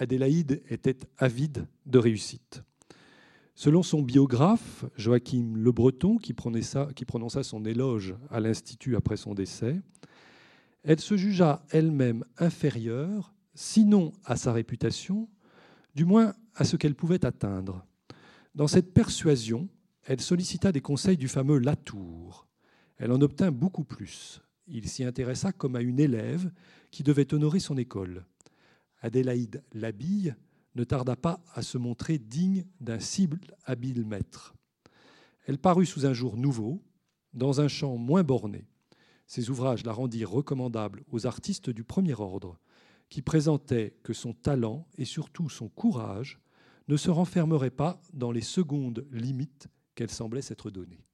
Adélaïde était avide de réussite. Selon son biographe, Joachim Le Breton, qui prononça, son éloge à l'Institut après son décès, elle se jugea elle-même inférieure, sinon à sa réputation, du moins à ce qu'elle pouvait atteindre. Dans cette persuasion, elle sollicita des conseils du fameux Latour. Elle en obtint beaucoup plus. Il s'y intéressa comme à une élève qui devait honorer son école. Adélaïde Labille ne tarda pas à se montrer digne d'un cible habile maître. Elle parut sous un jour nouveau, dans un champ moins borné. Ses ouvrages la rendirent recommandable aux artistes du premier ordre, qui présentaient que son talent et surtout son courage ne se renfermeraient pas dans les secondes limites qu'elle semblait s'être données.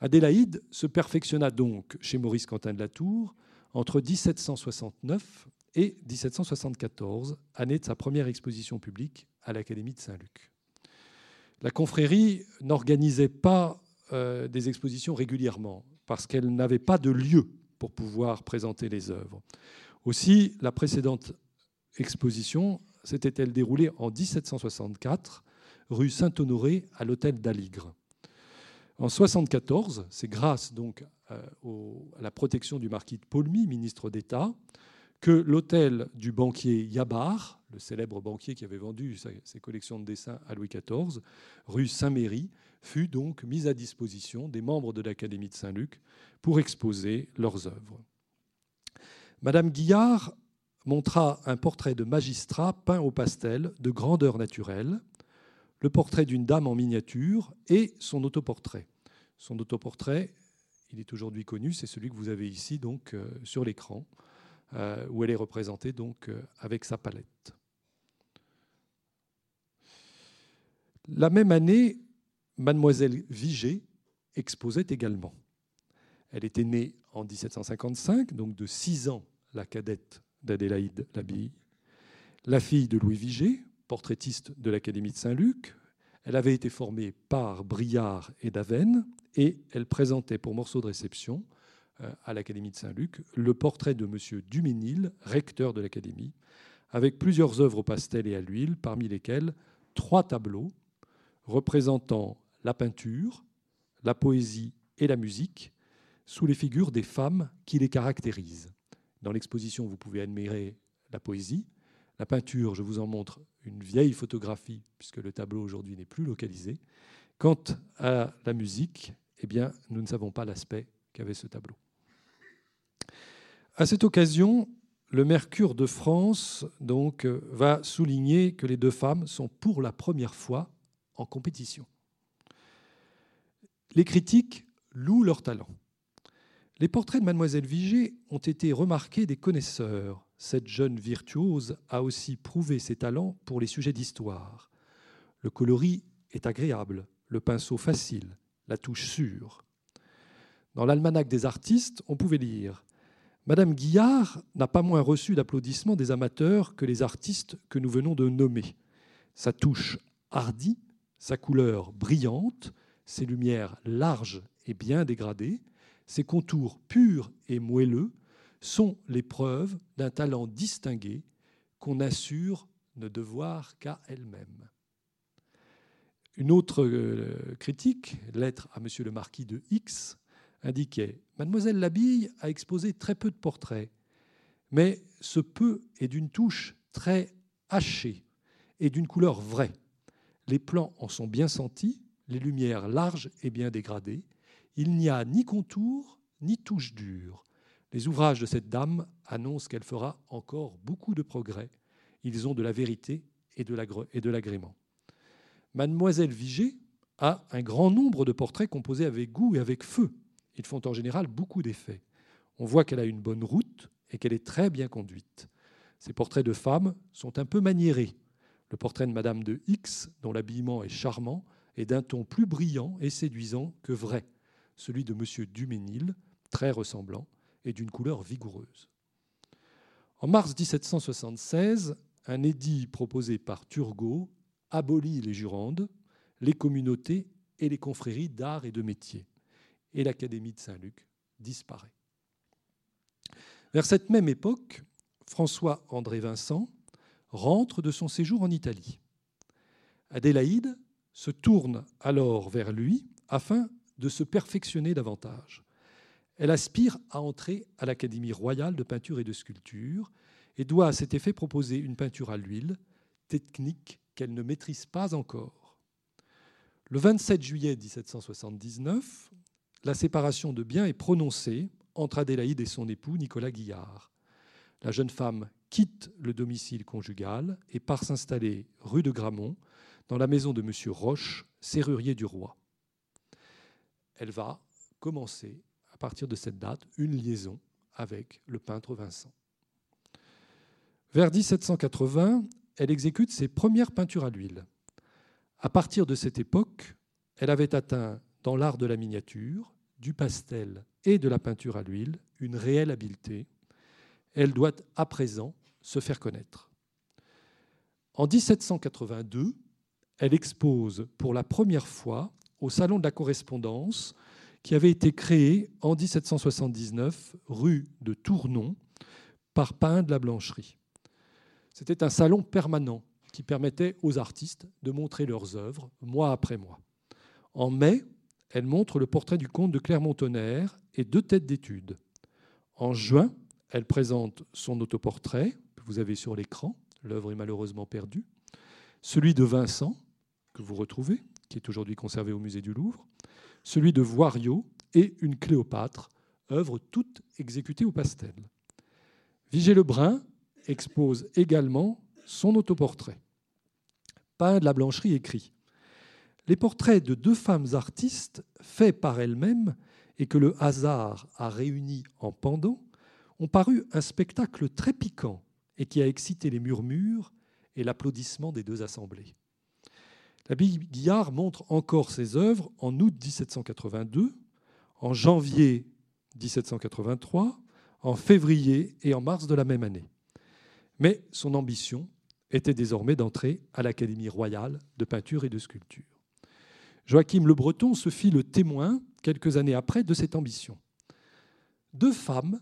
Adélaïde se perfectionna donc chez Maurice Quentin de la Tour entre 1769 et 1774, année de sa première exposition publique à l'Académie de Saint-Luc. La confrérie n'organisait pas euh, des expositions régulièrement parce qu'elle n'avait pas de lieu pour pouvoir présenter les œuvres. Aussi, la précédente exposition s'était-elle déroulée en 1764, rue Saint-Honoré, à l'hôtel d'Aligre. En 1974, c'est grâce donc euh, à la protection du marquis de Paulmy, ministre d'État, que l'hôtel du banquier Yabar, le célèbre banquier qui avait vendu ses collections de dessins à Louis XIV, rue Saint-Méry, fut donc mis à disposition des membres de l'Académie de Saint-Luc pour exposer leurs œuvres. Madame Guillard montra un portrait de magistrat peint au pastel de grandeur naturelle, le portrait d'une dame en miniature et son autoportrait. Son autoportrait, il est aujourd'hui connu, c'est celui que vous avez ici donc euh, sur l'écran. Euh, où elle est représentée donc euh, avec sa palette. La même année, mademoiselle Vigée exposait également. Elle était née en 1755, donc de six ans la cadette d'Adélaïde Labille, la fille de Louis Vigée, portraitiste de l'Académie de Saint-Luc. Elle avait été formée par Briard et Daven et elle présentait pour morceau de réception à l'Académie de Saint-Luc, le portrait de M. Duménil, recteur de l'Académie, avec plusieurs œuvres au pastel et à l'huile, parmi lesquelles trois tableaux représentant la peinture, la poésie et la musique sous les figures des femmes qui les caractérisent. Dans l'exposition, vous pouvez admirer la poésie. La peinture, je vous en montre une vieille photographie, puisque le tableau aujourd'hui n'est plus localisé. Quant à la musique, eh bien, nous ne savons pas l'aspect qu'avait ce tableau. À cette occasion, le Mercure de France va souligner que les deux femmes sont pour la première fois en compétition. Les critiques louent leur talent. Les portraits de Mademoiselle Vigée ont été remarqués des connaisseurs. Cette jeune virtuose a aussi prouvé ses talents pour les sujets d'histoire. Le coloris est agréable, le pinceau facile, la touche sûre. Dans l'almanach des artistes, on pouvait lire Madame Guillard n'a pas moins reçu d'applaudissements des amateurs que les artistes que nous venons de nommer. Sa touche hardie, sa couleur brillante, ses lumières larges et bien dégradées, ses contours purs et moelleux sont les preuves d'un talent distingué qu'on assure ne devoir qu'à elle-même. Une autre euh, critique, lettre à Monsieur le marquis de X, indiquait Mademoiselle Labille a exposé très peu de portraits, mais ce peu est d'une touche très hachée et d'une couleur vraie. Les plans en sont bien sentis, les lumières larges et bien dégradées. Il n'y a ni contour ni touche dure. Les ouvrages de cette dame annoncent qu'elle fera encore beaucoup de progrès. Ils ont de la vérité et de l'agrément. Mademoiselle Vigée a un grand nombre de portraits composés avec goût et avec feu. Ils font en général beaucoup d'effets. On voit qu'elle a une bonne route et qu'elle est très bien conduite. Ses portraits de femmes sont un peu maniérés. Le portrait de Madame de X, dont l'habillement est charmant, est d'un ton plus brillant et séduisant que vrai. Celui de Monsieur Duménil, très ressemblant, et d'une couleur vigoureuse. En mars 1776, un édit proposé par Turgot abolit les jurandes, les communautés et les confréries d'art et de métier et l'Académie de Saint-Luc disparaît. Vers cette même époque, François-André Vincent rentre de son séjour en Italie. Adélaïde se tourne alors vers lui afin de se perfectionner davantage. Elle aspire à entrer à l'Académie royale de peinture et de sculpture et doit à cet effet proposer une peinture à l'huile, technique qu'elle ne maîtrise pas encore. Le 27 juillet 1779, la séparation de biens est prononcée entre Adélaïde et son époux Nicolas Guillard. La jeune femme quitte le domicile conjugal et part s'installer rue de Gramont, dans la maison de M. Roche, serrurier du roi. Elle va commencer, à partir de cette date, une liaison avec le peintre Vincent. Vers 1780, elle exécute ses premières peintures à l'huile. À partir de cette époque, elle avait atteint dans l'art de la miniature, du pastel et de la peinture à l'huile une réelle habileté. Elle doit à présent se faire connaître. En 1782, elle expose pour la première fois au Salon de la correspondance qui avait été créé en 1779 rue de Tournon par Pain de la Blancherie. C'était un salon permanent qui permettait aux artistes de montrer leurs œuvres mois après mois. En mai, elle montre le portrait du comte de Clermont-Tonnerre et deux têtes d'études. En juin, elle présente son autoportrait, que vous avez sur l'écran, l'œuvre est malheureusement perdue, celui de Vincent, que vous retrouvez, qui est aujourd'hui conservé au musée du Louvre, celui de Voiriot et une Cléopâtre, œuvre toute exécutée au pastel. Vigée Lebrun expose également son autoportrait. Pain de la Blancherie écrit Les portraits de deux femmes artistes faits par elles-mêmes et que le hasard a réunis en pendant ont paru un spectacle très piquant et qui a excité les murmures et l'applaudissement des deux assemblées. L'abbaye Guillard montre encore ses œuvres en août 1782, en janvier 1783, en février et en mars de la même année. Mais son ambition était désormais d'entrer à l'Académie royale de peinture et de sculpture. Joachim Le Breton se fit le témoin, quelques années après, de cette ambition. Deux femmes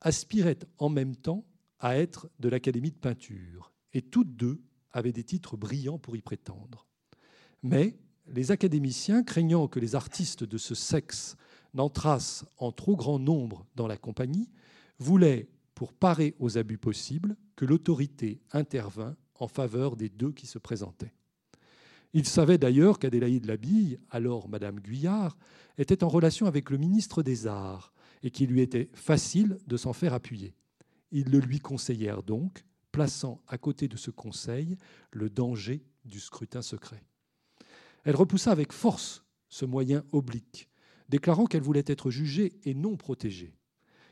aspiraient en même temps à être de l'Académie de peinture, et toutes deux avaient des titres brillants pour y prétendre. Mais les académiciens, craignant que les artistes de ce sexe n'entrassent en trop grand nombre dans la compagnie, voulaient, pour parer aux abus possibles, que l'autorité intervint en faveur des deux qui se présentaient. Ils savaient d'ailleurs qu'Adélaïde Labille, alors Madame Guyard, était en relation avec le ministre des Arts et qu'il lui était facile de s'en faire appuyer. Ils le lui conseillèrent donc, plaçant à côté de ce conseil le danger du scrutin secret. Elle repoussa avec force ce moyen oblique, déclarant qu'elle voulait être jugée et non protégée,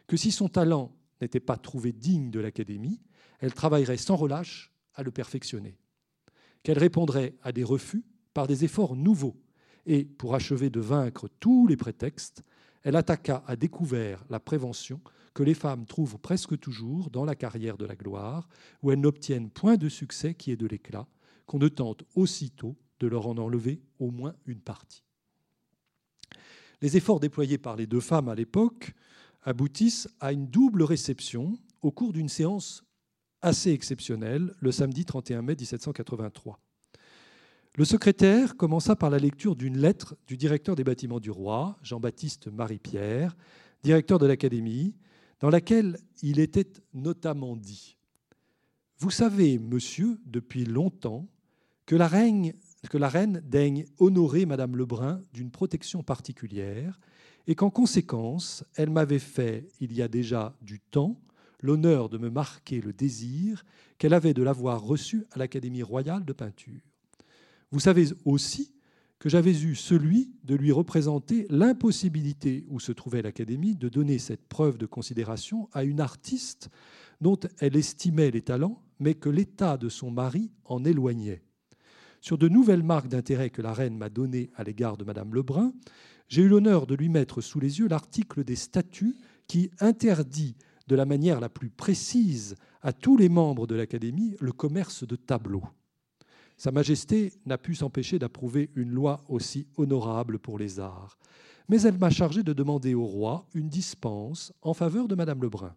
que si son talent n'était pas trouvé digne de l'Académie, elle travaillerait sans relâche à le perfectionner, qu'elle répondrait à des refus par des efforts nouveaux, et, pour achever de vaincre tous les prétextes, elle attaqua à découvert la prévention que les femmes trouvent presque toujours dans la carrière de la gloire, où elles n'obtiennent point de succès qui est de l'éclat, qu'on ne tente aussitôt de leur en enlever au moins une partie. Les efforts déployés par les deux femmes à l'époque aboutissent à une double réception au cours d'une séance assez exceptionnelle le samedi 31 mai 1783. Le secrétaire commença par la lecture d'une lettre du directeur des bâtiments du roi, Jean-Baptiste Marie-Pierre, directeur de l'Académie, dans laquelle il était notamment dit Vous savez, monsieur, depuis longtemps, que la reine que la reine daigne honorer Madame Lebrun d'une protection particulière et qu'en conséquence, elle m'avait fait, il y a déjà du temps, l'honneur de me marquer le désir qu'elle avait de l'avoir reçue à l'Académie royale de peinture. Vous savez aussi que j'avais eu celui de lui représenter l'impossibilité où se trouvait l'Académie de donner cette preuve de considération à une artiste dont elle estimait les talents, mais que l'état de son mari en éloignait. Sur de nouvelles marques d'intérêt que la reine m'a données à l'égard de Madame Lebrun, j'ai eu l'honneur de lui mettre sous les yeux l'article des statuts qui interdit de la manière la plus précise à tous les membres de l'Académie le commerce de tableaux. Sa Majesté n'a pu s'empêcher d'approuver une loi aussi honorable pour les arts, mais elle m'a chargé de demander au roi une dispense en faveur de Madame Lebrun.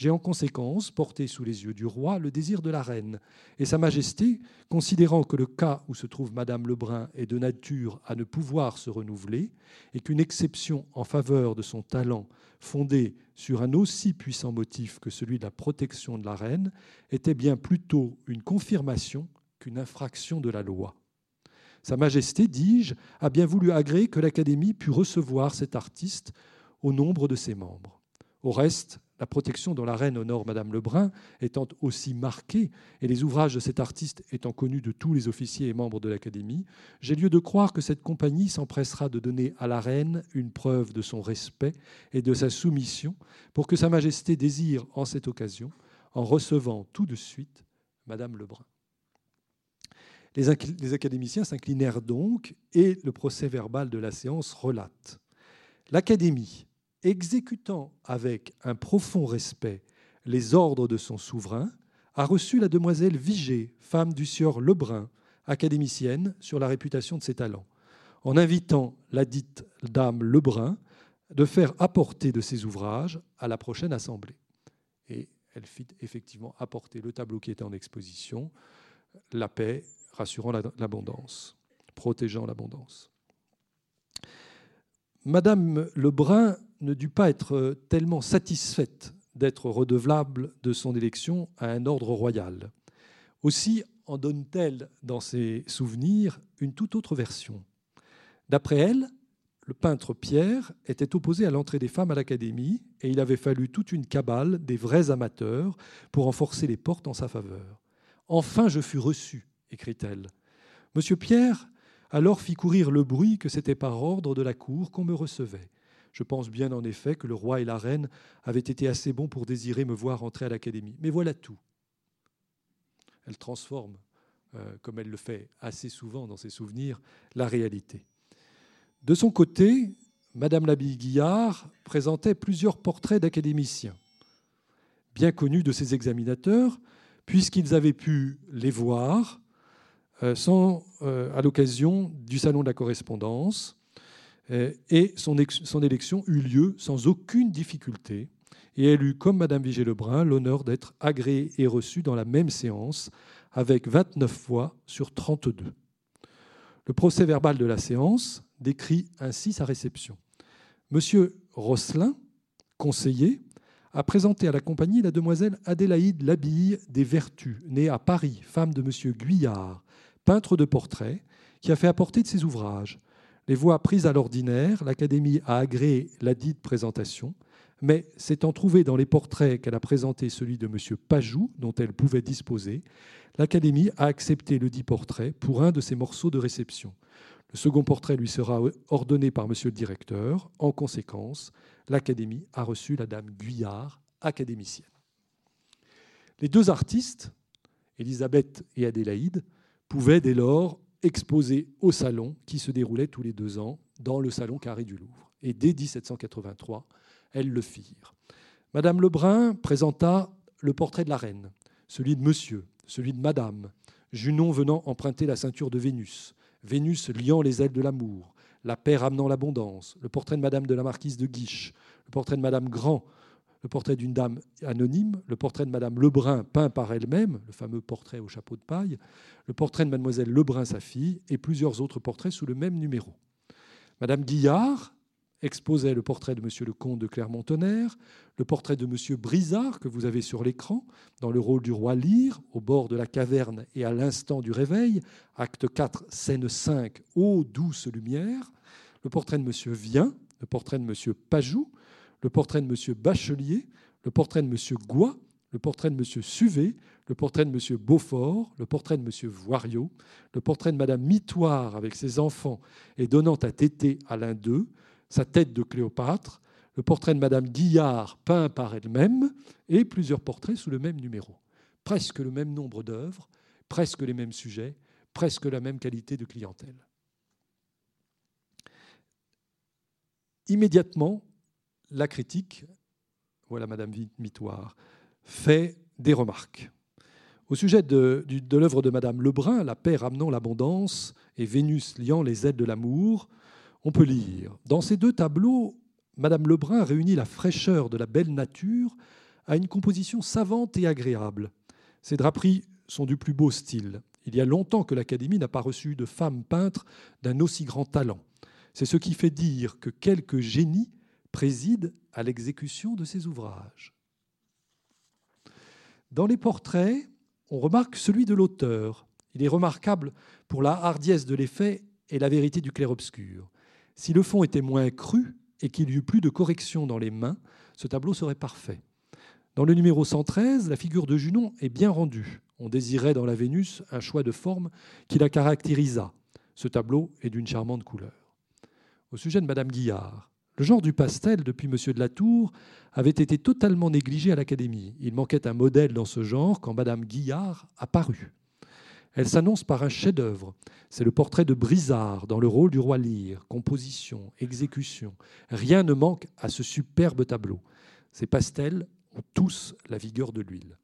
J'ai en conséquence porté sous les yeux du roi le désir de la reine, et Sa Majesté, considérant que le cas où se trouve Madame Lebrun est de nature à ne pouvoir se renouveler, et qu'une exception en faveur de son talent, fondée sur un aussi puissant motif que celui de la protection de la reine, était bien plutôt une confirmation qu'une infraction de la loi. Sa Majesté, dis-je, a bien voulu agréer que l'Académie pût recevoir cet artiste au nombre de ses membres. Au reste, la protection dont la reine honore Madame Lebrun étant aussi marquée, et les ouvrages de cet artiste étant connus de tous les officiers et membres de l'Académie, j'ai lieu de croire que cette compagnie s'empressera de donner à la reine une preuve de son respect et de sa soumission pour que Sa Majesté désire en cette occasion, en recevant tout de suite Madame Lebrun. Les, académiciens s'inclinèrent donc et le procès verbal de la séance relate. L'Académie, exécutant avec un profond respect les ordres de son souverain, a reçu la demoiselle Vigée, femme du sieur Lebrun, académicienne sur la réputation de ses talents, en invitant la dite dame Lebrun de faire apporter de ses ouvrages à la prochaine assemblée. Et elle fit effectivement apporter le tableau qui était en exposition, La paix, rassurant l'abondance, protégeant l'abondance. Madame Lebrun ne dut pas être tellement satisfaite d'être redevable de son élection à un ordre royal. Aussi en donne-t-elle dans ses souvenirs une toute autre version. D'après elle, le peintre Pierre était opposé à l'entrée des femmes à l'Académie et il avait fallu toute une cabale des vrais amateurs pour en forcer les portes en sa faveur. Enfin, je fus reçu, écrit-elle. Monsieur Pierre alors fit courir le bruit que c'était par ordre de la cour qu'on me recevait. Je pense bien en effet que le roi et la reine avaient été assez bons pour désirer me voir entrer à l'Académie. Mais voilà tout. Elle transforme, euh, comme elle le fait assez souvent dans ses souvenirs, la réalité. De son côté, Madame Labille Guillard présentait plusieurs portraits d'académiciens, bien connus de ses examinateurs, puisqu'ils avaient pu les voir euh, euh, à l'occasion du Salon de la correspondance, et son, son, élection eut lieu sans aucune difficulté, et elle eut, comme Madame Vigée-Lebrun, l'honneur d'être agréée et reçue dans la même séance, avec 29 voix sur 32. Le procès verbal de la séance décrit ainsi sa réception. Monsieur Rosselin, conseiller, a présenté à la compagnie la demoiselle Adélaïde Labille des Vertus, née à Paris, femme de Monsieur Guyard, peintre de portraits, qui a fait apporter de ses ouvrages. Les voix prises à l'ordinaire, l'Académie a agréé la dite présentation, mais s'étant trouvé dans les portraits qu'elle a présentés celui de M. Pajou, dont elle pouvait disposer, l'Académie a accepté le dit portrait pour un de ses morceaux de réception. Le second portrait lui sera ordonné par M. le directeur. En conséquence, l'Académie a reçu la dame Guyard, académicienne. Les deux artistes, Elisabeth et Adélaïde, pouvaient dès lors exposer au salon qui se déroulait tous les deux ans dans le salon carré du Louvre. Et dès 1783, elles le firent. Madame Lebrun présenta le portrait de la reine, celui de monsieur, celui de madame, Junon venant emprunter la ceinture de Vénus, Vénus liant les ailes de l'amour, la paix ramenant l'abondance, le portrait de madame de la marquise de Guiche, le portrait de madame Grand, le portrait d'une dame anonyme, le portrait de Madame Lebrun peint par elle-même, le fameux portrait au chapeau de paille, le portrait de Mademoiselle Lebrun, sa fille, et plusieurs autres portraits sous le même numéro. Madame Guillard exposait le portrait de Monsieur le comte de Clermont-Tonnerre, le portrait de Monsieur Brizard, que vous avez sur l'écran, dans le rôle du roi Lyre, au bord de la caverne et à l'instant du réveil, acte 4, scène 5, Ô douce lumière, le portrait de Monsieur Vien, le portrait de Monsieur Pajou, le portrait de M. Bachelier, le portrait de M. Goua, le portrait de M. Suvet, le portrait de M. Beaufort, le portrait de M. Voiriot, le portrait de Mme Mitoire avec ses enfants et donnant à téter à l'un d'eux, sa tête de Cléopâtre, le portrait de Mme Guillard peint par elle-même et plusieurs portraits sous le même numéro. Presque le même nombre d'œuvres, presque les mêmes sujets, presque la même qualité de clientèle. Immédiatement, la critique, voilà Madame Mitoire, fait des remarques. Au sujet de, l'œuvre de Madame Lebrun, La paix ramenant l'abondance et Vénus liant les ailes de l'amour, on peut lire Dans ces deux tableaux, Madame Lebrun réunit la fraîcheur de la belle nature a une composition savante et agréable. Ses draperies sont du plus beau style. Il y a longtemps que l'Académie n'a pas reçu de femme peintre d'un aussi grand talent. C'est ce qui fait dire que quelques génies président à l'exécution de ses ouvrages. Dans les portraits, on remarque celui de l'auteur. Il est remarquable pour la hardiesse de l'effet et la vérité du clair-obscur. Si le fond était moins cru et qu'il y eut plus de correction dans les mains, ce tableau serait parfait. Dans le numéro 113, la figure de Junon est bien rendue. On désirait dans la Vénus un choix de forme qui la caractérisa. Ce tableau est d'une charmante couleur. Au sujet de Madame Guillard, le genre du pastel, depuis M. de la Tour, avait été totalement négligé à l'Académie. Il manquait un modèle dans ce genre quand Madame Guillard apparut. Elle s'annonce par un chef-d'œuvre. C'est le portrait de Brizard dans le rôle du roi Lear. Composition, exécution. Rien ne manque à ce superbe tableau. Ces pastels ont tous la vigueur de l'huile.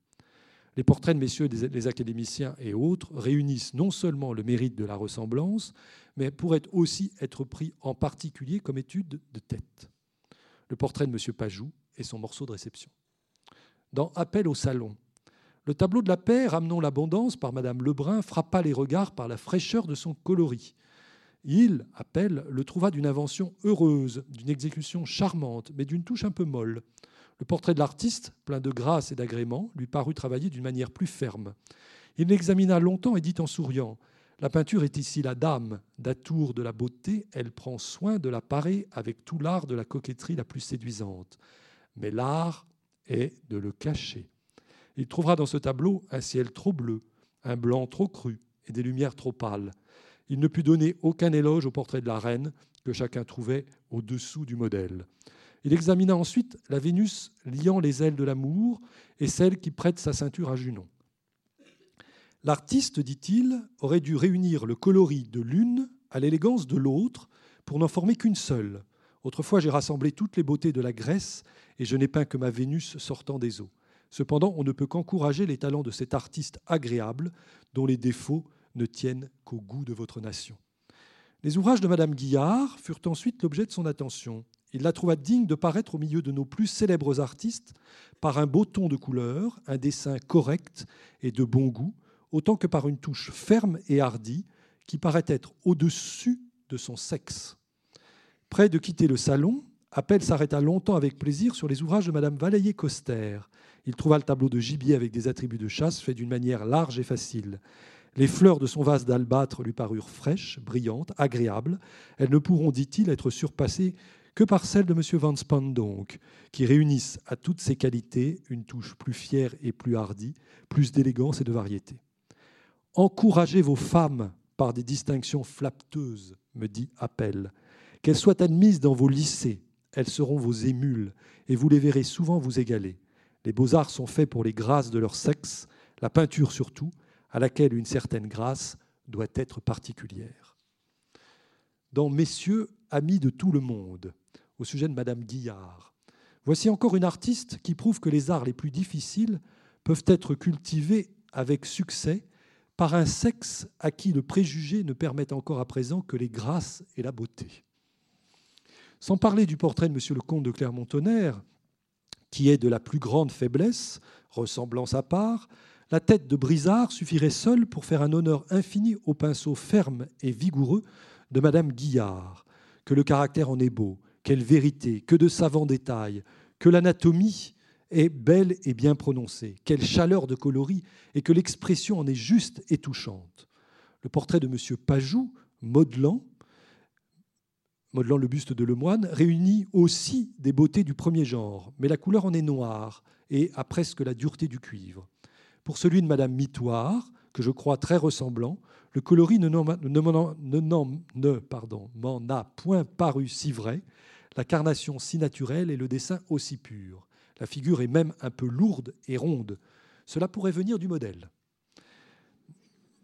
Les portraits de messieurs les académiciens et autres réunissent non seulement le mérite de la ressemblance, mais pourraient aussi être pris en particulier comme étude de tête. Le portrait de M. Pajou et son morceau de réception. Dans Appel au salon, le tableau de la paix, ramenant l'abondance par Madame Lebrun, frappa les regards par la fraîcheur de son coloris. Il, Appel, le trouva d'une invention heureuse, d'une exécution charmante, mais d'une touche un peu molle. Le portrait de l'artiste, plein de grâce et d'agrément, lui parut travailler d'une manière plus ferme. Il l'examina longtemps et dit en souriant La peinture est ici la dame, d'atour de la beauté, elle prend soin de la parer avec tout l'art de la coquetterie la plus séduisante. Mais l'art est de le cacher. Il trouvera dans ce tableau un ciel trop bleu, un blanc trop cru et des lumières trop pâles. Il ne put donner aucun éloge au portrait de la reine que chacun trouvait au-dessous du modèle. Il examina ensuite la Vénus liant les ailes de l'amour et celle qui prête sa ceinture à Junon. L'artiste, dit-il, aurait dû réunir le coloris de l'une à l'élégance de l'autre pour n'en former qu'une seule. Autrefois, j'ai rassemblé toutes les beautés de la Grèce et je n'ai peint que ma Vénus sortant des eaux. Cependant, on ne peut qu'encourager les talents de cet artiste agréable dont les défauts ne tiennent qu'au goût de votre nation. Les ouvrages de Madame Guillard furent ensuite l'objet de son attention. Il la trouva digne de paraître au milieu de nos plus célèbres artistes par un beau ton de couleur, un dessin correct et de bon goût, autant que par une touche ferme et hardie qui paraît être au-dessus de son sexe. Près de quitter le salon, Appel s'arrêta longtemps avec plaisir sur les ouvrages de Madame Valayer-Coster. Il trouva le tableau de gibier avec des attributs de chasse fait d'une manière large et facile. Les fleurs de son vase d'albâtre lui parurent fraîches, brillantes, agréables. Elles ne pourront, dit-il, être surpassées que par celle de M. Van Spandonk, qui réunissent à toutes ces qualités une touche plus fière et plus hardie, plus d'élégance et de variété. Encouragez vos femmes par des distinctions flapteuses, me dit Appel. Qu'elles soient admises dans vos lycées, elles seront vos émules, et vous les verrez souvent vous égaler. Les beaux-arts sont faits pour les grâces de leur sexe, la peinture surtout, à laquelle une certaine grâce doit être particulière. Dans Messieurs, amis de tout le monde, au sujet de Madame Guillard. Voici encore une artiste qui prouve que les arts les plus difficiles peuvent être cultivés avec succès par un sexe à qui le préjugé ne permet encore à présent que les grâces et la beauté. Sans parler du portrait de M. le comte de Clermont-Tonnerre, qui est de la plus grande faiblesse, ressemblance à part, la tête de Brizard suffirait seule pour faire un honneur infini au pinceau ferme et vigoureux de Madame Guillard. Que le caractère en est beau, quelle vérité, que de savants détails, que l'anatomie est belle et bien prononcée, quelle chaleur de coloris, et que l'expression en est juste et touchante. Le portrait de M. Pajou, modelant, modelant le buste de Lemoine, réunit aussi des beautés du premier genre, mais la couleur en est noire et a presque la dureté du cuivre. Pour celui de Madame Mitoire, que je crois très ressemblant, le coloris ne, m'en a point paru si vrai, la carnation si naturelle et le dessin aussi pur. La figure est même un peu lourde et ronde. Cela pourrait venir du modèle.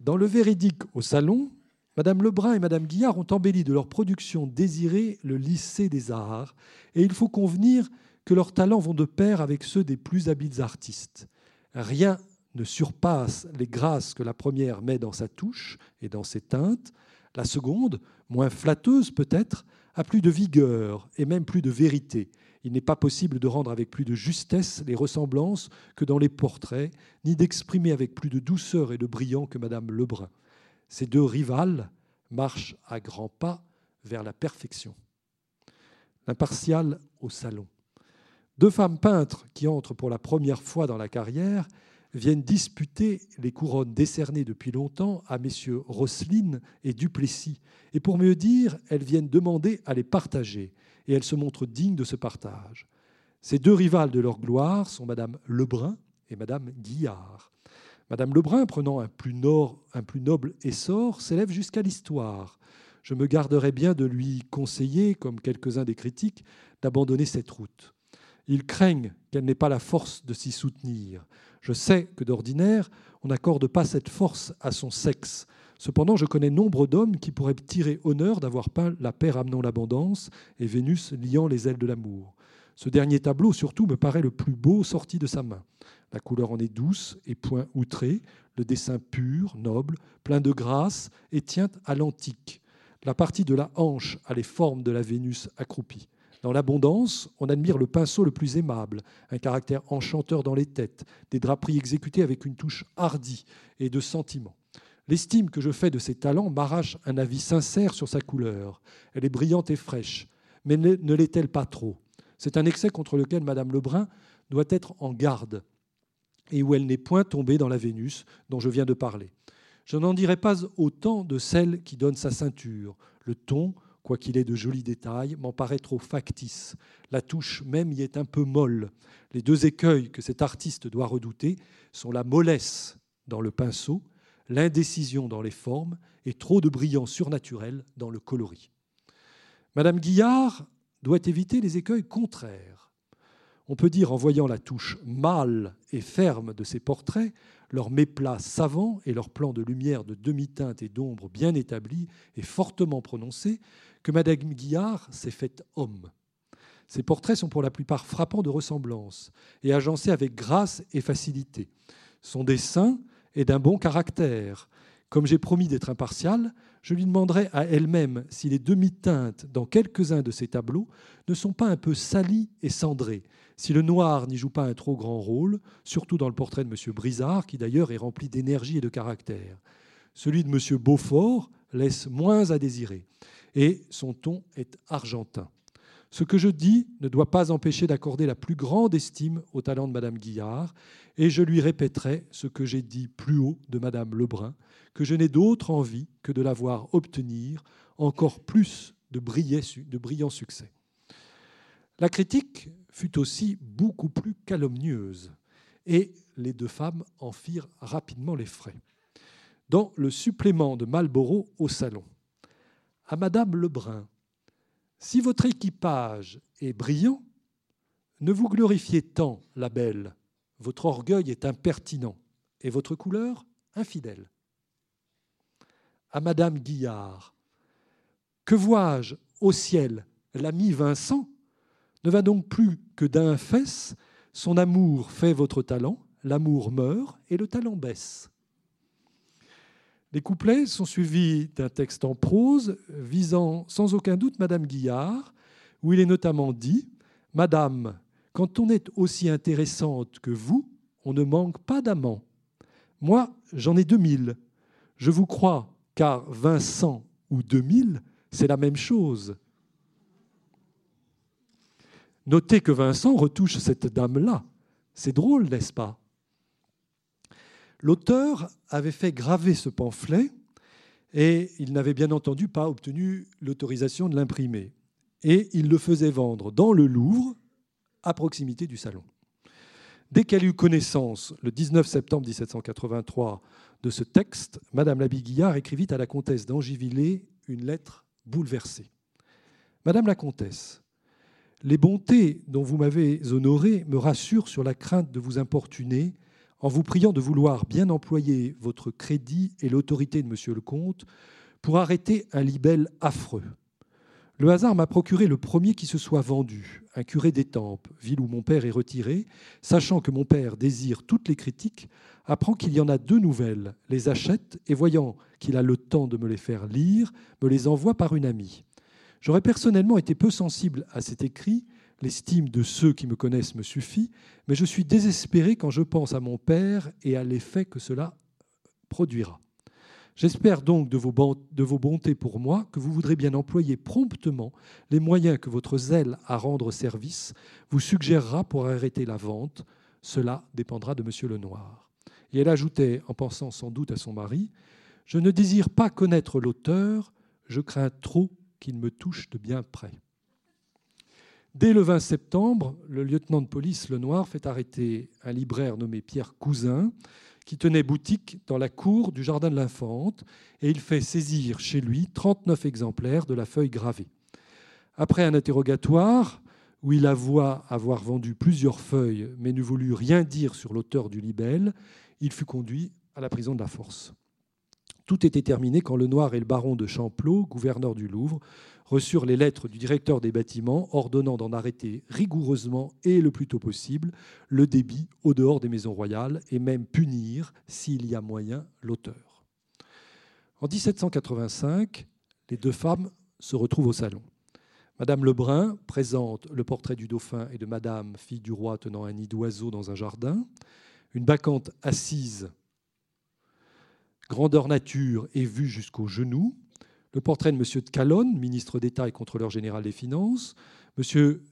Dans le véridique au salon, Madame Lebrun et Madame Guillard ont embelli de leur production désirée le lycée des arts, et il faut convenir que leurs talents vont de pair avec ceux des plus habiles artistes. Rien ne surpasse les grâces que la première met dans sa touche et dans ses teintes. La seconde, moins flatteuse peut-être, a plus de vigueur et même plus de vérité. Il n'est pas possible de rendre avec plus de justesse les ressemblances que dans les portraits, ni d'exprimer avec plus de douceur et de brillant que Madame Lebrun. Ces deux rivales marchent à grands pas vers la perfection. L'impartial au salon. Deux femmes peintres qui entrent pour la première fois dans la carrière viennent disputer les couronnes décernées depuis longtemps à messieurs Roselyne et Duplessis. Et pour mieux dire, elles viennent demander à les partager. Et elles se montrent dignes de ce partage. Ces deux rivales de leur gloire sont Madame Lebrun et Madame Guillard. Madame Lebrun, prenant un plus, un plus noble essor, s'élève jusqu'à l'histoire. Je me garderai bien de lui conseiller, comme quelques-uns des critiques, d'abandonner cette route. Ils craignent qu'elle n'ait pas la force de s'y soutenir. Je sais que d'ordinaire, on n'accorde pas cette force à son sexe. Cependant, je connais nombre d'hommes qui pourraient tirer honneur d'avoir peint la paix ramenant l'abondance et Vénus liant les ailes de l'amour. Ce dernier tableau, surtout, me paraît le plus beau sorti de sa main. La couleur en est douce et point outré, le dessin pur, noble, plein de grâce et tient à l'antique. La partie de la hanche a les formes de la Vénus accroupie. Dans l'abondance, on admire le pinceau le plus aimable, un caractère enchanteur dans les têtes, des draperies exécutées avec une touche hardie et de sentiment. L'estime que je fais de ses talents m'arrache un avis sincère sur sa couleur. Elle est brillante et fraîche, mais ne l'est-elle pas trop? C'est un excès contre lequel Madame Lebrun doit être en garde et où elle n'est point tombée dans la Vénus dont je viens de parler. Je n'en dirai pas autant de celle qui donne sa ceinture, le ton quoiqu'il ait de jolis détails, m'en paraît trop factice. La touche même y est un peu molle. Les deux écueils que cet artiste doit redouter sont la mollesse dans le pinceau, l'indécision dans les formes et trop de brillant surnaturel dans le coloris. Madame Guillard doit éviter les écueils contraires. On peut dire, en voyant la touche mâle et ferme de ses portraits, leur méplat savant et leur plan de lumière de demi-teinte et d'ombre bien établi et fortement prononcé, que Madame Guillard s'est faite homme. Ses portraits sont pour la plupart frappants de ressemblance et agencés avec grâce et facilité. Son dessin est d'un bon caractère. Comme j'ai promis d'être impartial, je lui demanderai à elle-même si les demi-teintes dans quelques-uns de ses tableaux ne sont pas un peu salies et cendrées, si le noir n'y joue pas un trop grand rôle, surtout dans le portrait de M. Brizard, qui d'ailleurs est rempli d'énergie et de caractère. Celui de M. Beaufort laisse moins à désirer et son ton est argentin. Ce que je dis ne doit pas empêcher d'accorder la plus grande estime au talent de Madame Guillard, et je lui répéterai ce que j'ai dit plus haut de Madame Lebrun, que je n'ai d'autre envie que de la voir obtenir encore plus de, brillants succès. La critique fut aussi beaucoup plus calomnieuse, et les deux femmes en firent rapidement les frais. Dans le supplément de Marlborough au salon, à Madame Lebrun, si votre équipage est brillant, ne vous glorifiez tant, la belle, votre orgueil est impertinent et votre couleur infidèle. À Madame Guillard, que vois-je au ciel? L'ami Vincent ne va donc plus que d'un fesse, son amour fait votre talent, l'amour meurt et le talent baisse. Les couplets sont suivis d'un texte en prose visant sans aucun doute Madame Guillard, où il est notamment dit Madame, quand on est aussi intéressante que vous, on ne manque pas d'amants. Moi, j'en ai deux mille. Je vous crois, car Vincent ou deux mille, c'est la même chose. Notez que Vincent retouche cette dame-là. C'est drôle, n'est-ce pas? L'auteur avait fait graver ce pamphlet et il n'avait bien entendu pas obtenu l'autorisation de l'imprimer. Et il le faisait vendre dans le Louvre, à proximité du salon. Dès qu'elle eut connaissance, le 19 septembre 1783, de ce texte, Madame Labiguillard écrivit à la comtesse d'Angivillers une lettre bouleversée. Madame la comtesse, les bontés dont vous m'avez honoré me rassurent sur la crainte de vous importuner en vous priant de vouloir bien employer votre crédit et l'autorité de Monsieur le Comte pour arrêter un libelle affreux. Le hasard m'a procuré le premier qui se soit vendu, un curé d'Étampes, ville où mon père est retiré, sachant que mon père désire toutes les critiques, apprend qu'il y en a deux nouvelles, les achète et voyant qu'il a le temps de me les faire lire, me les envoie par une amie. J'aurais personnellement été peu sensible à cet écrit, L'estime de ceux qui me connaissent me suffit, mais je suis désespéré quand je pense à mon père et à l'effet que cela produira. J'espère donc de vos, bontés pour moi que vous voudrez bien employer promptement les moyens que votre zèle à rendre service vous suggérera pour arrêter la vente. Cela dépendra de M. Lenoir. Et elle ajoutait, en pensant sans doute à son mari, Je ne désire pas connaître l'auteur, je crains trop qu'il me touche de bien près. Dès le 20 septembre, le lieutenant de police Lenoir fait arrêter un libraire nommé Pierre Cousin, qui tenait boutique dans la cour du Jardin de l'Infante, et il fait saisir chez lui 39 exemplaires de la feuille gravée. Après un interrogatoire, où il avoua avoir vendu plusieurs feuilles, mais ne voulut rien dire sur l'auteur du libelle, il fut conduit à la prison de la Force. Tout était terminé quand le Noir et le baron de Champlot, gouverneur du Louvre, reçurent les lettres du directeur des bâtiments ordonnant d'en arrêter rigoureusement et le plus tôt possible le débit au dehors des maisons royales et même punir, s'il y a moyen, l'auteur. En 1785, les deux femmes se retrouvent au salon. Madame Lebrun présente le portrait du dauphin et de Madame, fille du roi, tenant un nid d'oiseau dans un jardin. Une bacchante assise, grandeur nature et vue jusqu'aux genoux le portrait de M. de Calonne, ministre d'État et contrôleur général des Finances, Monsieur,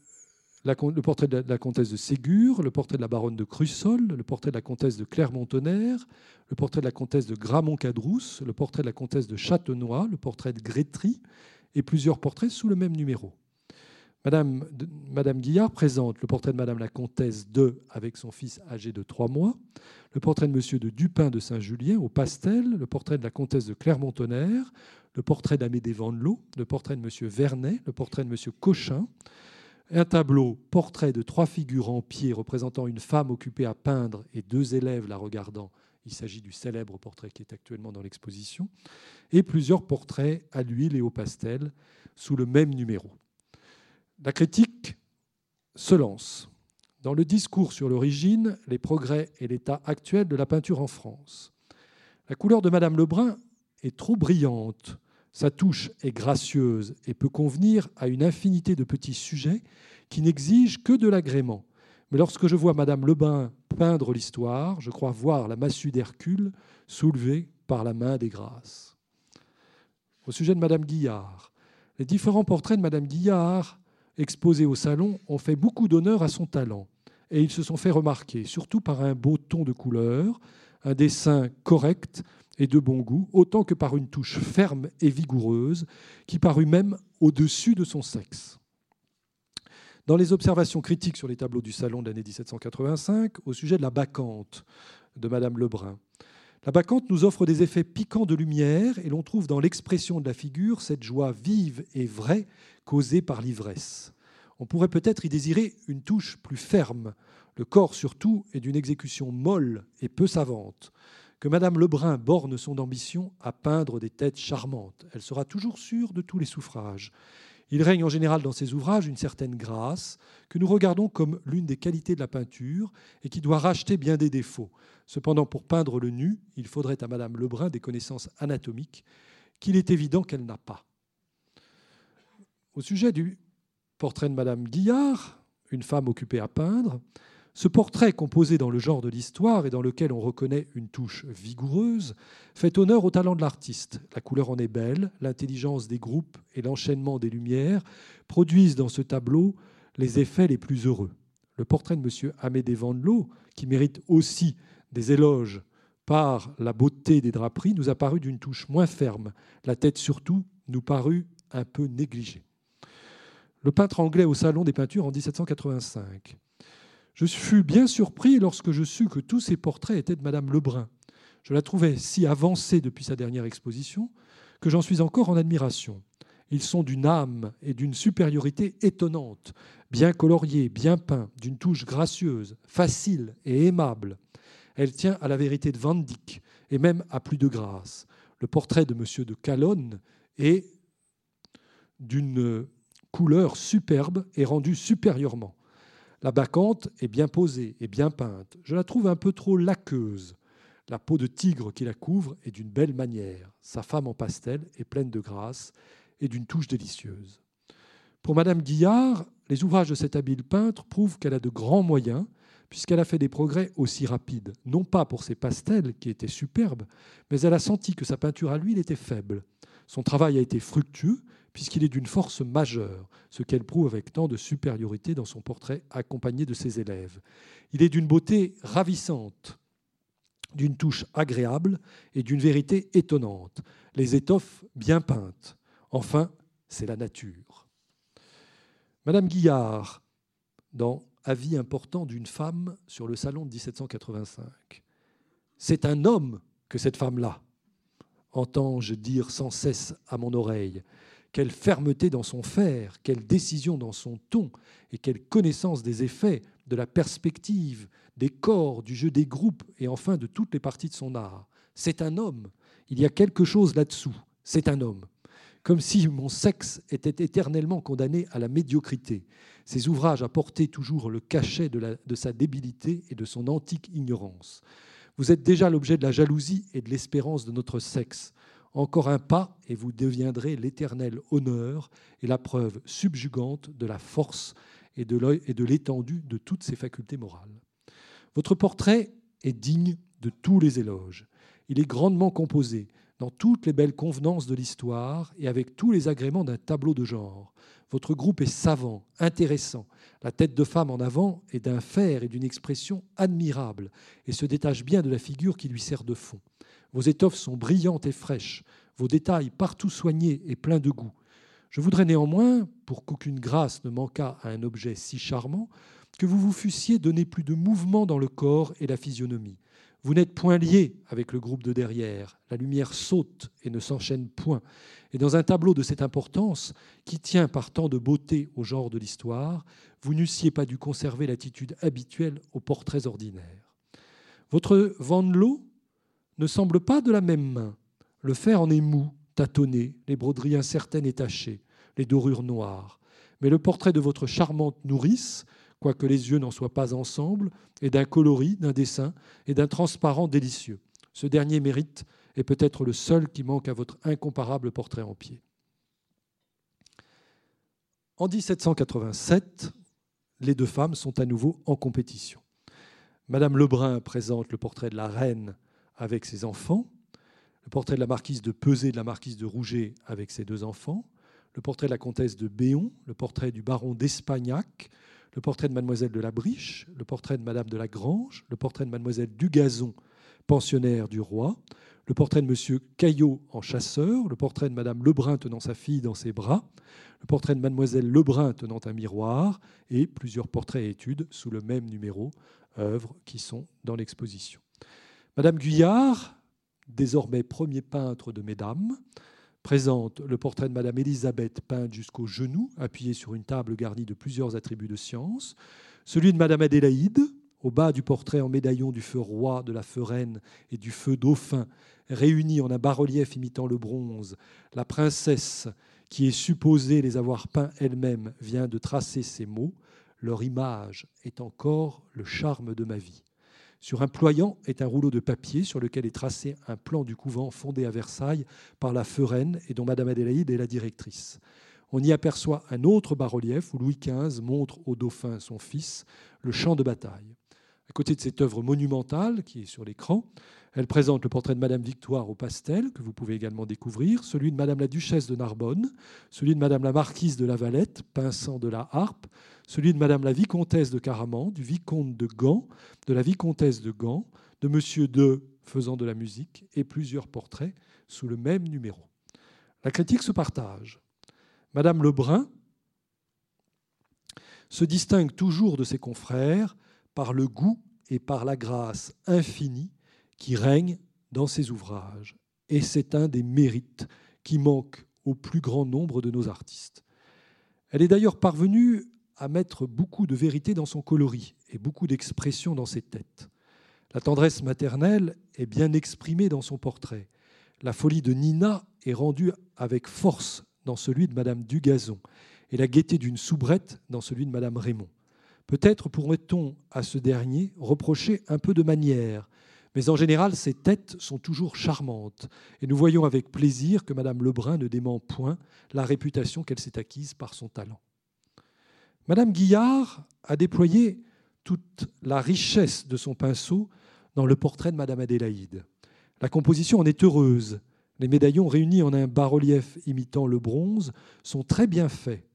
le portrait de la comtesse de Ségur, le portrait de la baronne de Crussol, le portrait de la comtesse de Clermont-Tonnerre, le portrait de la comtesse de Gramont-Cadrousse, le portrait de la comtesse de Châtenois, le portrait de Grétry et plusieurs portraits sous le même numéro. Madame, Guillard présente le portrait de Madame la comtesse de avec son fils âgé de trois mois, le portrait de Monsieur de Dupin de Saint-Julien au pastel, le portrait de la comtesse de Clermont-Tonnerre, le portrait d'Amédée Vandelot, le portrait de M. Vernet, le portrait de M. Cochin, un tableau portrait de trois figures en pied représentant une femme occupée à peindre et deux élèves la regardant. Il s'agit du célèbre portrait qui est actuellement dans l'exposition, et plusieurs portraits à l'huile et au pastel sous le même numéro. La critique se lance. Dans le discours sur l'origine, les progrès et l'état actuel de la peinture en France. La couleur de Madame Lebrun est trop brillante. Sa touche est gracieuse et peut convenir à une infinité de petits sujets qui n'exigent que de l'agrément. Mais lorsque je vois Madame Lebrun peindre l'histoire, je crois voir la massue d'Hercule soulevée par la main des grâces. Au sujet de Madame Guillard, les différents portraits de Madame Guillard exposés au salon ont fait beaucoup d'honneur à son talent et ils se sont fait remarquer, surtout par un beau ton de couleur, un dessin correct et de bon goût, autant que par une touche ferme et vigoureuse qui parut même au-dessus de son sexe. Dans les observations critiques sur les tableaux du salon de l'année 1785, au sujet de la bacchante de Madame Lebrun, la bacchante nous offre des effets piquants de lumière et l'on trouve dans l'expression de la figure cette joie vive et vraie causée par l'ivresse. On pourrait peut-être y désirer une touche plus ferme. Le corps surtout est d'une exécution molle et peu savante que Madame Lebrun borne son ambition à peindre des têtes charmantes. Elle sera toujours sûre de tous les suffrages. Il règne en général dans ses ouvrages une certaine grâce que nous regardons comme l'une des qualités de la peinture et qui doit racheter bien des défauts. Cependant, pour peindre le nu, il faudrait à Madame Lebrun des connaissances anatomiques qu'il est évident qu'elle n'a pas. Au sujet du portrait de Madame Guillard, une femme occupée à peindre, ce portrait composé dans le genre de l'histoire et dans lequel on reconnaît une touche vigoureuse fait honneur au talent de l'artiste. La couleur en est belle, l'intelligence des groupes et l'enchaînement des lumières produisent dans ce tableau les effets les plus heureux. Le portrait de M. Amédée Vandelot, qui mérite aussi des éloges par la beauté des draperies, nous a paru d'une touche moins ferme. La tête surtout nous parut un peu négligée. Le peintre anglais au Salon des peintures en 1785 je fus bien surpris lorsque je sus que tous ces portraits étaient de Madame Lebrun. Je la trouvais si avancée depuis sa dernière exposition que j'en suis encore en admiration. Ils sont d'une âme et d'une supériorité étonnante, bien coloriés, bien peints, d'une touche gracieuse, facile et aimable. Elle tient à la vérité de Van Dyck et même à plus de grâce. Le portrait de M. de Calonne est d'une couleur superbe et rendu supérieurement. La bacchante est bien posée et bien peinte. Je la trouve un peu trop laqueuse. La peau de tigre qui la couvre est d'une belle manière. Sa femme en pastel est pleine de grâce et d'une touche délicieuse. Pour Madame Guillard, les ouvrages de cet habile peintre prouvent qu'elle a de grands moyens, puisqu'elle a fait des progrès aussi rapides, non pas pour ses pastels, qui étaient superbes, mais elle a senti que sa peinture à l'huile était faible. Son travail a été fructueux, puisqu'il est d'une force majeure, ce qu'elle prouve avec tant de supériorité dans son portrait accompagné de ses élèves. Il est d'une beauté ravissante, d'une touche agréable et d'une vérité étonnante, les étoffes bien peintes. Enfin, c'est la nature. Madame Guillard, dans Avis important d'une femme sur le salon de 1785. C'est un homme que cette femme-là, entends-je dire sans cesse à mon oreille. Quelle fermeté dans son faire, quelle décision dans son ton, et quelle connaissance des effets, de la perspective, des corps, du jeu des groupes, et enfin de toutes les parties de son art. C'est un homme. Il y a quelque chose là-dessous. C'est un homme comme si mon sexe était éternellement condamné à la médiocrité. Ces ouvrages apportaient toujours le cachet de, de sa débilité et de son antique ignorance. Vous êtes déjà l'objet de la jalousie et de l'espérance de notre sexe. Encore un pas et vous deviendrez l'éternel honneur et la preuve subjugante de la force et de l'étendue de toutes ses facultés morales. Votre portrait est digne de tous les éloges. Il est grandement composé, dans toutes les belles convenances de l'histoire et avec tous les agréments d'un tableau de genre. Votre groupe est savant, intéressant. La tête de femme en avant est d'un fer et d'une expression admirable et se détache bien de la figure qui lui sert de fond. Vos étoffes sont brillantes et fraîches, vos détails partout soignés et pleins de goût. Je voudrais néanmoins, pour qu'aucune grâce ne manquât à un objet si charmant, que vous vous fussiez donné plus de mouvement dans le corps et la physionomie. Vous n'êtes point lié avec le groupe de derrière. La lumière saute et ne s'enchaîne point. Et dans un tableau de cette importance, qui tient par tant de beauté au genre de l'histoire, vous n'eussiez pas dû conserver l'attitude habituelle aux portraits ordinaires. Votre Vandelot ne semble pas de la même main. Le fer en est mou, tâtonné, les broderies incertaines et tachées, les dorures noires. Mais le portrait de votre charmante nourrice quoique les yeux n'en soient pas ensemble, et d'un coloris, d'un dessin et d'un transparent délicieux. Ce dernier mérite est peut-être le seul qui manque à votre incomparable portrait en pied. En 1787, les deux femmes sont à nouveau en compétition. Madame Lebrun présente le portrait de la reine avec ses enfants, le portrait de la marquise de Pesé de la marquise de Rouget avec ses deux enfants, le portrait de la comtesse de Béon, le portrait du baron d'Espagnac, le portrait de mademoiselle de la Briche, le portrait de madame de la Grange, le portrait de mademoiselle Dugazon, pensionnaire du roi, le portrait de monsieur Caillot en chasseur, le portrait de madame Lebrun tenant sa fille dans ses bras, le portrait de mademoiselle Lebrun tenant un miroir, et plusieurs portraits et études sous le même numéro, œuvres qui sont dans l'exposition. Madame Guyard, désormais premier peintre de mesdames, présente le portrait de Madame Élisabeth peint jusqu'au genou, appuyé sur une table garnie de plusieurs attributs de science, celui de Madame Adélaïde, au bas du portrait en médaillon du feu roi, de la feu reine et du feu dauphin, réunis en un bas-relief imitant le bronze, la princesse, qui est supposée les avoir peints elle-même, vient de tracer ces mots. Leur image est encore le charme de ma vie. Sur un ployant est un rouleau de papier sur lequel est tracé un plan du couvent fondé à Versailles par la Fereine et dont Madame Adélaïde est la directrice. On y aperçoit un autre bas-relief où Louis XV montre au dauphin son fils le champ de bataille. À côté de cette œuvre monumentale qui est sur l'écran, elle présente le portrait de Madame Victoire au pastel, que vous pouvez également découvrir, celui de Madame la Duchesse de Narbonne, celui de Madame la Marquise de la Valette, pinçant de la harpe, celui de Madame la Vicomtesse de Caraman, du Vicomte de Gand, de la Vicomtesse de Gand, de Monsieur de faisant de la musique, et plusieurs portraits sous le même numéro. La critique se partage. Madame Lebrun se distingue toujours de ses confrères par le goût et par la grâce infinie qui règne dans ses ouvrages. Et c'est un des mérites qui manque au plus grand nombre de nos artistes. Elle est d'ailleurs parvenue à mettre beaucoup de vérité dans son coloris et beaucoup d'expression dans ses têtes. La tendresse maternelle est bien exprimée dans son portrait. La folie de Nina est rendue avec force dans celui de Madame Dugazon et la gaieté d'une soubrette dans celui de Madame Raymond. Peut-être pourrait-on à ce dernier reprocher un peu de manière, mais en général, ces têtes sont toujours charmantes, et nous voyons avec plaisir que Madame Lebrun ne dément point la réputation qu'elle s'est acquise par son talent. Madame Guillard a déployé toute la richesse de son pinceau dans le portrait de Madame Adélaïde. La composition en est heureuse. Les médaillons réunis en un bas-relief imitant le bronze sont très bien faits.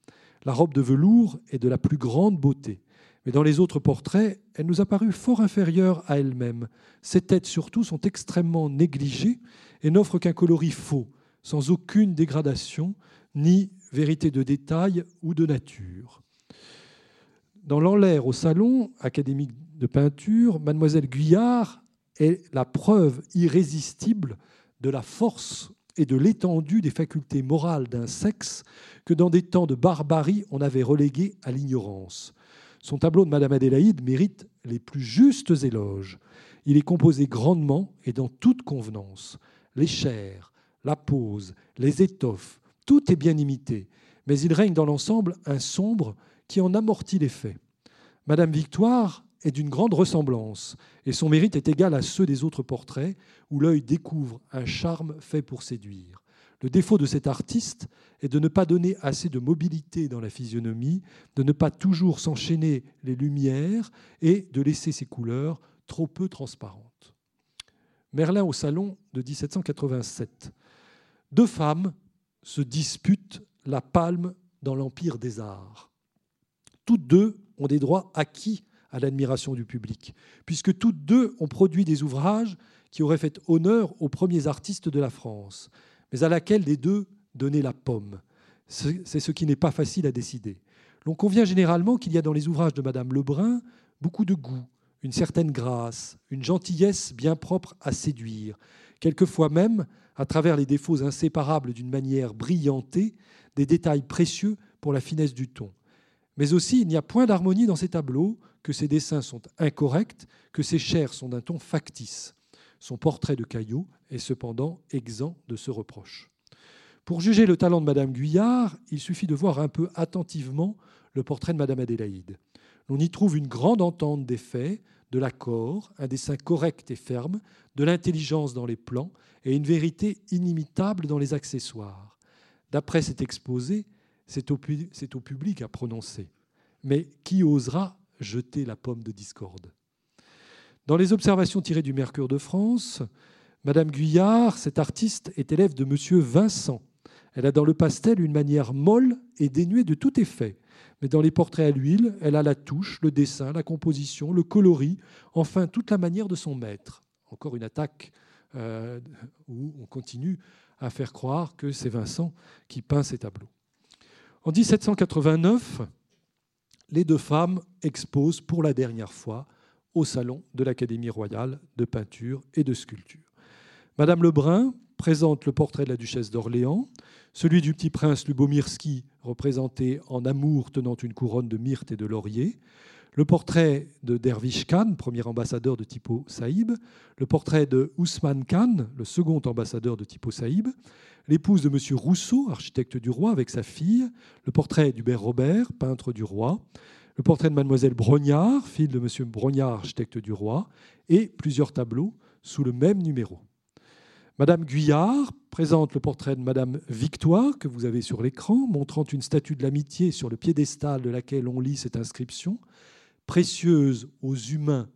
La robe de velours est de la plus grande beauté. Mais dans les autres portraits, elle nous a paru fort inférieure à elle-même. Ses têtes surtout sont extrêmement négligées et n'offrent qu'un coloris faux, sans aucune dégradation, ni vérité de détail ou de nature. Dans l'enlaire au salon académique de peinture, mademoiselle Guyard est la preuve irrésistible de la force et de l'étendue des facultés morales d'un sexe que dans des temps de barbarie on avait relégué à l'ignorance. Son tableau de Madame Adélaïde mérite les plus justes éloges. Il est composé grandement et dans toute convenance. Les chairs, la pose, les étoffes, tout est bien imité, mais il règne dans l'ensemble un sombre qui en amortit l'effet. Madame Victoire est d'une grande ressemblance, et son mérite est égal à ceux des autres portraits, où l'œil découvre un charme fait pour séduire. Le défaut de cet artiste est de ne pas donner assez de mobilité dans la physionomie, de ne pas toujours s'enchaîner les lumières et de laisser ses couleurs trop peu transparentes. Merlin au salon de 1787. Deux femmes se disputent la palme dans l'empire des arts. Toutes deux ont des droits acquis à l'admiration du public, puisque toutes deux ont produit des ouvrages qui auraient fait honneur aux premiers artistes de la France, mais à laquelle des deux donner la pomme. C'est ce qui n'est pas facile à décider. L'on convient généralement qu'il y a dans les ouvrages de Madame Lebrun beaucoup de goût, une certaine grâce, une gentillesse bien propre à séduire, quelquefois même, à travers les défauts inséparables d'une manière brillantée, des détails précieux pour la finesse du ton. Mais aussi, il n'y a point d'harmonie dans ces tableaux, que ses dessins sont incorrects, que ses chairs sont d'un ton factice. Son portrait de Caillot est cependant exempt de ce reproche. Pour juger le talent de Madame Guyard, il suffit de voir un peu attentivement le portrait de Madame Adélaïde. On y trouve une grande entente des faits, de l'accord, un dessin correct et ferme, de l'intelligence dans les plans et une vérité inimitable dans les accessoires. D'après cet exposé, c'est au, public à prononcer. Mais qui osera jeter la pomme de discorde? Dans les observations tirées du Mercure de France, Madame Guyard, cette artiste, est élève de Monsieur Vincent. Elle a dans le pastel une manière molle et dénuée de tout effet. Mais dans les portraits à l'huile, elle a la touche, le dessin, la composition, le coloris, enfin toute la manière de son maître. Encore une attaque euh, où on continue à faire croire que c'est Vincent qui peint ces tableaux. En 1789, les deux femmes exposent pour la dernière fois au salon de l'Académie royale de peinture et de sculpture. Madame Lebrun présente le portrait de la duchesse d'Orléans, celui du petit prince Lubomirski représenté en amour tenant une couronne de myrte et de laurier, le portrait de Dervish Khan, premier ambassadeur de Tipo Saïb, le portrait de Ousmane Khan, le second ambassadeur de Tipo Saïb, l'épouse de M. Rousseau, architecte du roi, avec sa fille, le portrait d'Hubert Robert, peintre du roi, le portrait de Mademoiselle Brognard, fille de M. Brognard, architecte du roi, et plusieurs tableaux sous le même numéro. Madame Guyard présente le portrait de Madame Victoire, que vous avez sur l'écran, montrant une statue de l'amitié sur le piédestal de laquelle on lit cette inscription Précieuse aux humains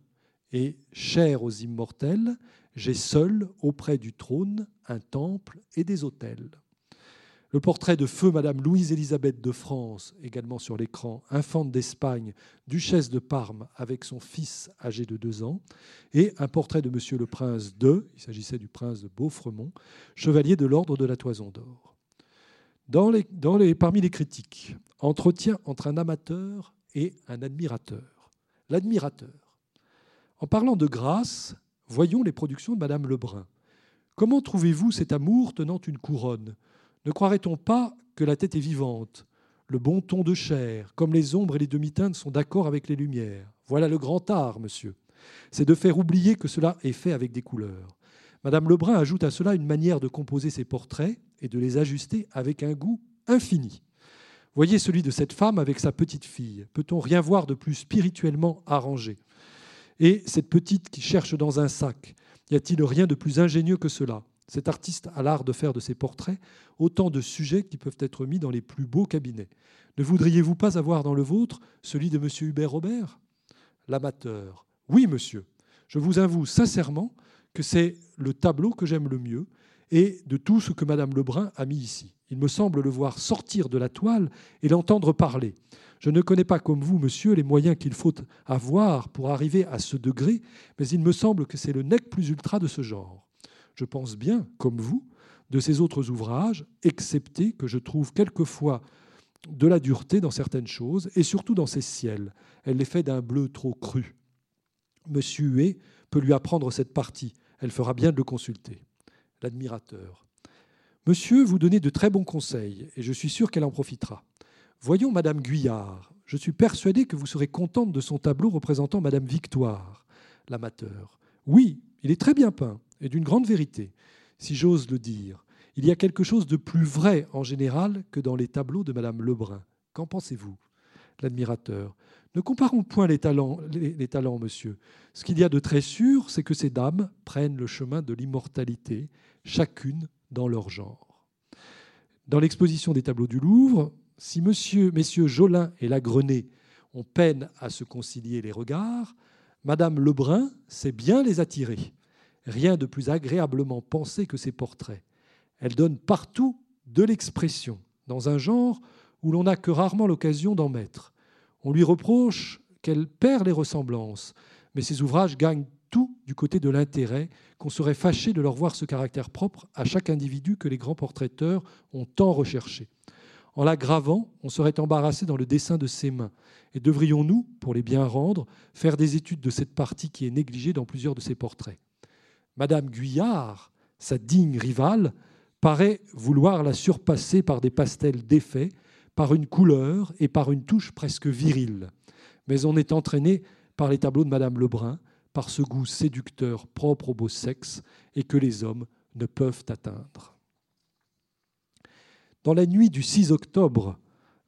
et chère aux immortels, j'ai seul, auprès du trône, un temple et des autels. Le portrait de feu Madame Louise-Élisabeth de France, également sur l'écran, infante d'Espagne, duchesse de Parme avec son fils âgé de deux ans, et un portrait de Monsieur le Prince de, il s'agissait du prince de Beaufremont, chevalier de l'ordre de la Toison d'Or. Dans les, dans les, parmi les critiques, entretien entre un amateur et un admirateur. L'admirateur. En parlant de grâce, voyons les productions de Madame Lebrun. Comment trouvez-vous cet amour tenant une couronne? Ne croirait-on pas que la tête est vivante Le bon ton de chair, comme les ombres et les demi-teintes sont d'accord avec les lumières? Voilà le grand art, monsieur. C'est de faire oublier que cela est fait avec des couleurs. Madame Lebrun ajoute à cela une manière de composer ses portraits et de les ajuster avec un goût infini. Voyez celui de cette femme avec sa petite fille. Peut-on rien voir de plus spirituellement arrangé? Et cette petite qui cherche dans un sac. Y a-t-il rien de plus ingénieux que cela? Cet artiste a l'art de faire de ses portraits autant de sujets qui peuvent être mis dans les plus beaux cabinets. Ne voudriez-vous pas avoir dans le vôtre celui de M. Hubert Robert? L'amateur. Oui, monsieur. Je vous avoue sincèrement que c'est le tableau que j'aime le mieux et de tout ce que Mme Lebrun a mis ici. Il me semble le voir sortir de la toile et l'entendre parler. Je ne connais pas comme vous, monsieur, les moyens qu'il faut avoir pour arriver à ce degré, mais il me semble que c'est le nec plus ultra de ce genre. Je pense bien, comme vous, de ces autres ouvrages, excepté que je trouve quelquefois de la dureté dans certaines choses, et surtout dans ces ciels. Elle les fait d'un bleu trop cru. Monsieur Huet peut lui apprendre cette partie. Elle fera bien de le consulter. L'admirateur. Monsieur, vous donnez de très bons conseils, et je suis sûr qu'elle en profitera. Voyons Madame Guyard. Je suis persuadé que vous serez contente de son tableau représentant Madame Victoire. L'amateur. Oui, il est très bien peint, et d'une grande vérité, si j'ose le dire. Il y a quelque chose de plus vrai en général que dans les tableaux de Madame Lebrun. Qu'en pensez-vous L'admirateur? Ne comparons point les talents, monsieur. Ce qu'il y a de très sûr, c'est que ces dames prennent le chemin de l'immortalité, chacune dans leur genre. Dans l'exposition des tableaux du Louvre, si monsieur, messieurs Jolin et Lagrenet ont peine à se concilier les regards, Madame Lebrun sait bien les attirer. Rien de plus agréablement pensé que ces portraits. Elle donne partout de l'expression, dans un genre où l'on n'a que rarement l'occasion d'en mettre. On lui reproche qu'elle perd les ressemblances, mais ses ouvrages gagnent tout du côté de l'intérêt, qu'on serait fâché de leur voir ce caractère propre à chaque individu que les grands portraiteurs ont tant recherché. En la gravant, on serait embarrassé dans le dessin de ses mains. Et devrions-nous, pour les bien rendre, faire des études de cette partie qui est négligée dans plusieurs de ses portraits? Madame Guyard, sa digne rivale, paraît vouloir la surpasser par des pastels défaits, par une couleur et par une touche presque virile. Mais on est entraîné par les tableaux de Madame Lebrun, par ce goût séducteur propre au beau sexe et que les hommes ne peuvent atteindre. Dans la nuit du 6 octobre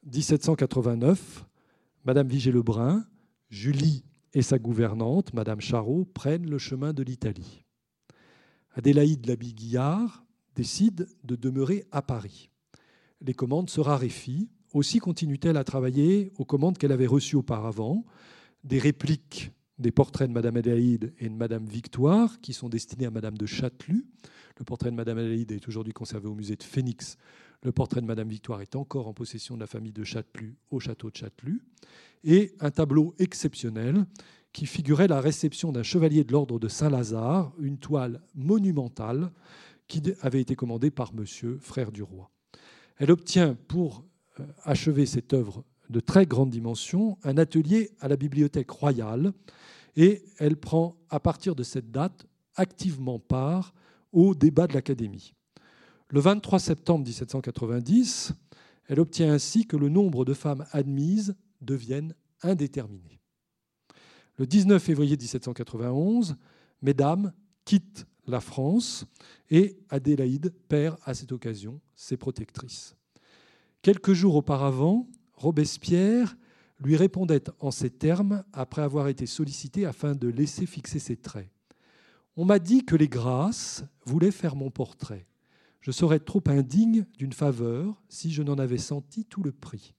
1789, Madame Vigée-Lebrun, Julie et sa gouvernante, Madame Charot, prennent le chemin de l'Italie. Adélaïde Labille-Guillard décide de demeurer à Paris. Les commandes se raréfient aussi continue-t-elle à travailler aux commandes qu'elle avait reçues auparavant, des répliques des portraits de Madame Adélaïde et de Madame Victoire, qui sont destinés à Madame de Châtelus. Le portrait de Madame Adélaïde est aujourd'hui conservé au musée de Phoenix. Le portrait de Madame Victoire est encore en possession de la famille de Châtelus au château de Châtelus. Et un tableau exceptionnel qui figurait la réception d'un chevalier de l'ordre de Saint-Lazare, une toile monumentale qui avait été commandée par Monsieur, frère du roi. Elle obtient pour euh, achevé cette œuvre de très grande dimension, un atelier à la Bibliothèque royale, et elle prend à partir de cette date activement part au débat de l'Académie. Le 23 septembre 1790, elle obtient ainsi que le nombre de femmes admises devienne indéterminé. Le 19 février 1791, Mesdames quittent la France et Adélaïde perd à cette occasion ses protectrices. Quelques jours auparavant, Robespierre lui répondait en ces termes après avoir été sollicité afin de laisser fixer ses traits. On m'a dit que les grâces voulaient faire mon portrait. Je serais trop indigne d'une faveur si je n'en avais senti tout le prix.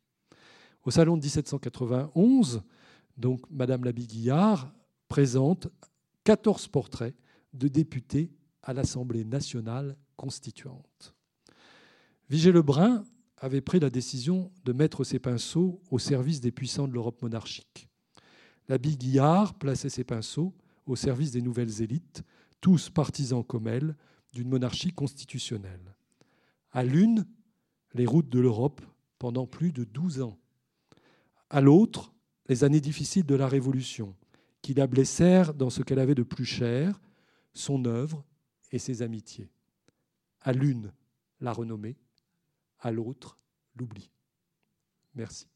Au salon de 1791, donc Madame Labiguillard présente 14 portraits de députés à l'Assemblée nationale constituante. Vigée-Lebrun avait pris la décision de mettre ses pinceaux au service des puissants de l'Europe monarchique. L'habit Guillard plaçait ses pinceaux au service des nouvelles élites, tous partisans comme elle d'une monarchie constitutionnelle. À l'une, les routes de l'Europe pendant plus de douze ans. À l'autre, les années difficiles de la Révolution, qui la blessèrent dans ce qu'elle avait de plus cher, son œuvre et ses amitiés. À l'une, la renommée, à l'autre l'oubli. Merci.